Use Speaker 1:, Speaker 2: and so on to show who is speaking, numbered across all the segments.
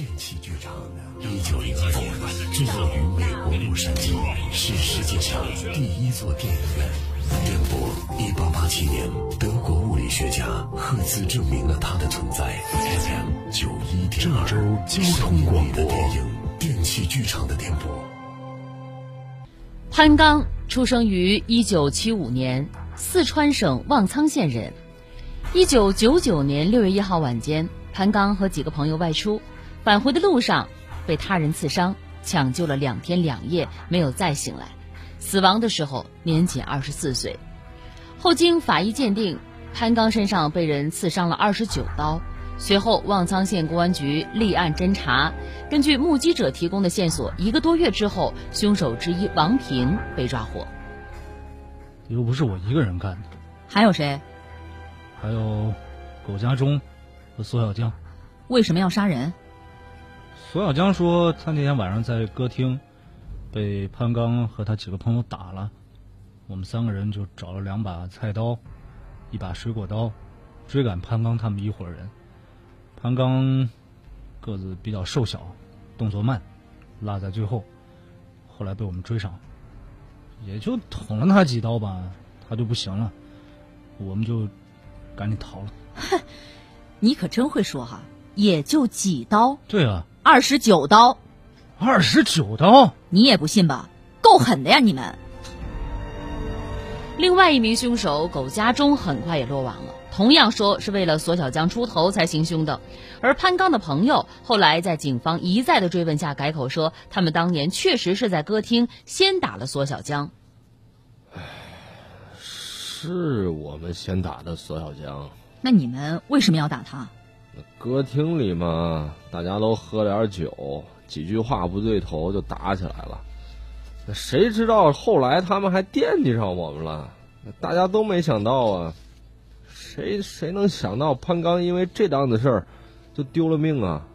Speaker 1: 电器剧场。一九零二年，坐落于美国洛杉矶，是世界上第一座电影院。电波，一八八七年，德国物理学家赫兹证明了它的存在。FM 九一点二，
Speaker 2: 郑州交通广播
Speaker 1: 电影电器剧场的电波。
Speaker 3: 潘刚出生于一九七五年，四川省旺苍县人。一九九九年六月一号晚间，潘刚和几个朋友外出，返回的路上被他人刺伤，抢救了两天两夜，没有再醒来。死亡的时候年仅二十四岁，后经法医鉴定，潘刚身上被人刺伤了二十九刀。随后，望苍县公安局立案侦查，根据目击者提供的线索，一个多月之后，凶手之一王平被抓获。
Speaker 2: 又不是我一个人干的，
Speaker 4: 还有谁？
Speaker 2: 还有苟家忠和苏小江。
Speaker 4: 为什么要杀人？
Speaker 2: 索小江说，他那天晚上在歌厅。被潘刚和他几个朋友打了，我们三个人就找了两把菜刀，一把水果刀，追赶潘刚他们一伙人。潘刚个子比较瘦小，动作慢，落在最后。后来被我们追上，也就捅了他几刀吧，他就不行了，我们就赶紧逃了。
Speaker 4: 哼，你可真会说哈，也就几刀。
Speaker 2: 对啊，
Speaker 4: 二十九刀。
Speaker 2: 二十九刀，
Speaker 4: 你也不信吧？够狠的呀，你们！
Speaker 3: 另外一名凶手苟家忠很快也落网了，同样说是为了索小江出头才行凶的。而潘刚的朋友后来在警方一再的追问下改口说，他们当年确实是在歌厅先打了索小江。
Speaker 5: 唉，是我们先打的索小江。
Speaker 4: 那你们为什么要打他？
Speaker 5: 歌厅里嘛，大家都喝点酒。几句话不对头就打起来了，谁知道后来他们还惦记上我们了？大家都没想到啊，谁谁能想到潘刚因为这档子事儿就丢了命啊？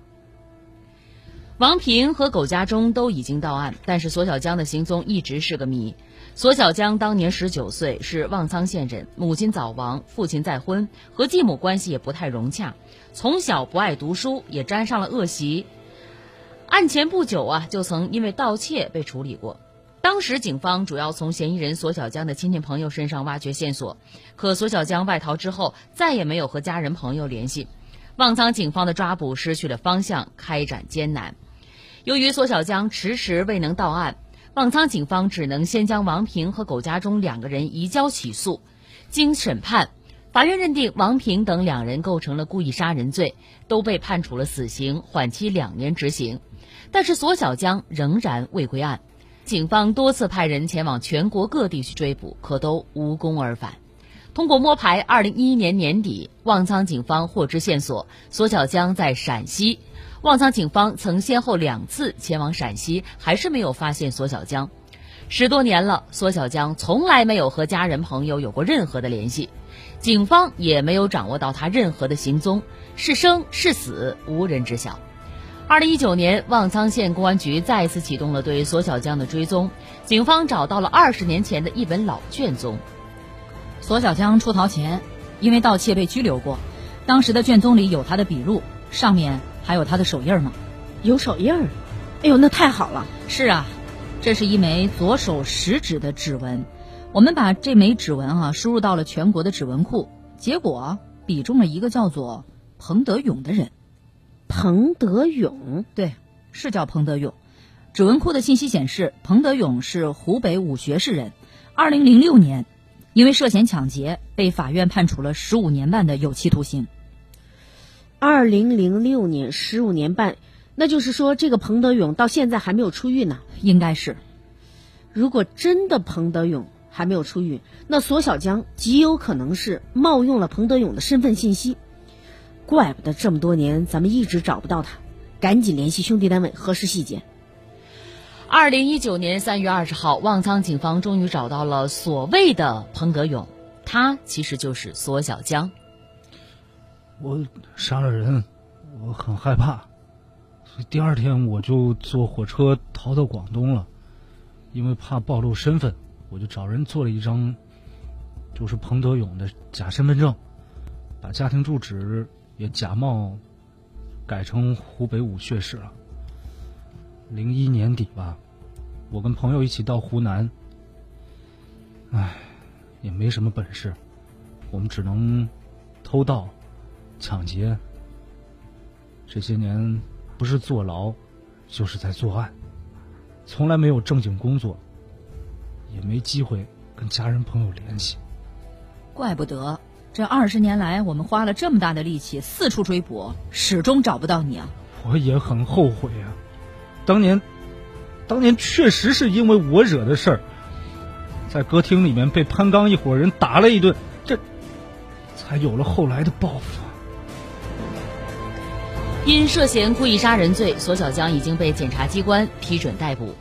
Speaker 3: 王平和苟家忠都已经到案，但是索小江的行踪一直是个谜。索小江当年十九岁，是望苍县人，母亲早亡，父亲再婚，和继母关系也不太融洽，从小不爱读书，也沾上了恶习。案前不久啊，就曾因为盗窃被处理过。当时警方主要从嫌疑人索小江的亲戚朋友身上挖掘线索，可索小江外逃之后再也没有和家人朋友联系，望苍警方的抓捕失去了方向，开展艰难。由于索小江迟迟未能到案，旺苍警方只能先将王平和苟家中两个人移交起诉。经审判，法院认定王平等两人构成了故意杀人罪，都被判处了死刑，缓期两年执行。但是索小江仍然未归案，警方多次派人前往全国各地去追捕，可都无功而返。通过摸排，二零一一年年底，旺苍警方获知线索，索小江在陕西。旺苍警方曾先后两次前往陕西，还是没有发现索小江。十多年了，索小江从来没有和家人朋友有过任何的联系，警方也没有掌握到他任何的行踪，是生是死，无人知晓。二零一九年，旺苍县公安局再次启动了对索小江的追踪。警方找到了二十年前的一本老卷宗。
Speaker 4: 索小江出逃前，因为盗窃被拘留过。当时的卷宗里有他的笔录，上面还有他的手印吗？
Speaker 6: 有手印儿。哎呦，那太好了！
Speaker 4: 是啊，这是一枚左手食指的指纹。我们把这枚指纹啊输入到了全国的指纹库，结果比中了一个叫做彭德勇的人。
Speaker 6: 彭德勇，
Speaker 4: 对，是叫彭德勇。指纹库的信息显示，彭德勇是湖北武穴市人。二零零六年，因为涉嫌抢劫，被法院判处了十五年半的有期徒刑。
Speaker 6: 二零零六年十五年半，那就是说，这个彭德勇到现在还没有出狱呢。
Speaker 4: 应该是，
Speaker 6: 如果真的彭德勇还没有出狱，那索小江极有可能是冒用了彭德勇的身份信息。怪不得这么多年咱们一直找不到他，赶紧联系兄弟单位核实细节。
Speaker 3: 二零一九年三月二十号，旺苍警方终于找到了所谓的彭德勇，他其实就是索小江。
Speaker 2: 我杀了人，我很害怕，所以第二天我就坐火车逃到广东了。因为怕暴露身份，我就找人做了一张，就是彭德勇的假身份证，把家庭住址。也假冒改成湖北武穴市了。零一年底吧，我跟朋友一起到湖南，唉，也没什么本事，我们只能偷盗、抢劫。这些年不是坐牢，就是在作案，从来没有正经工作，也没机会跟家人朋友联系。
Speaker 4: 怪不得这二十年来，我们花了这么大的力气四处追捕，始终找不到你啊！
Speaker 2: 我也很后悔啊，当年，当年确实是因为我惹的事儿，在歌厅里面被潘刚一伙人打了一顿，这才有了后来的报复。
Speaker 3: 因涉嫌故意杀人罪，索小江已经被检察机关批准逮捕。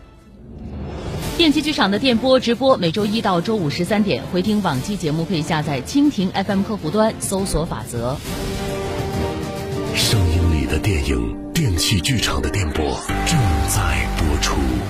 Speaker 3: 电器剧场的电波直播每周一到周五十三点，回听往期节目可以下载蜻蜓 FM 客户端搜索“法则”。
Speaker 1: 声音里的电影，电器剧场的电波正在播出。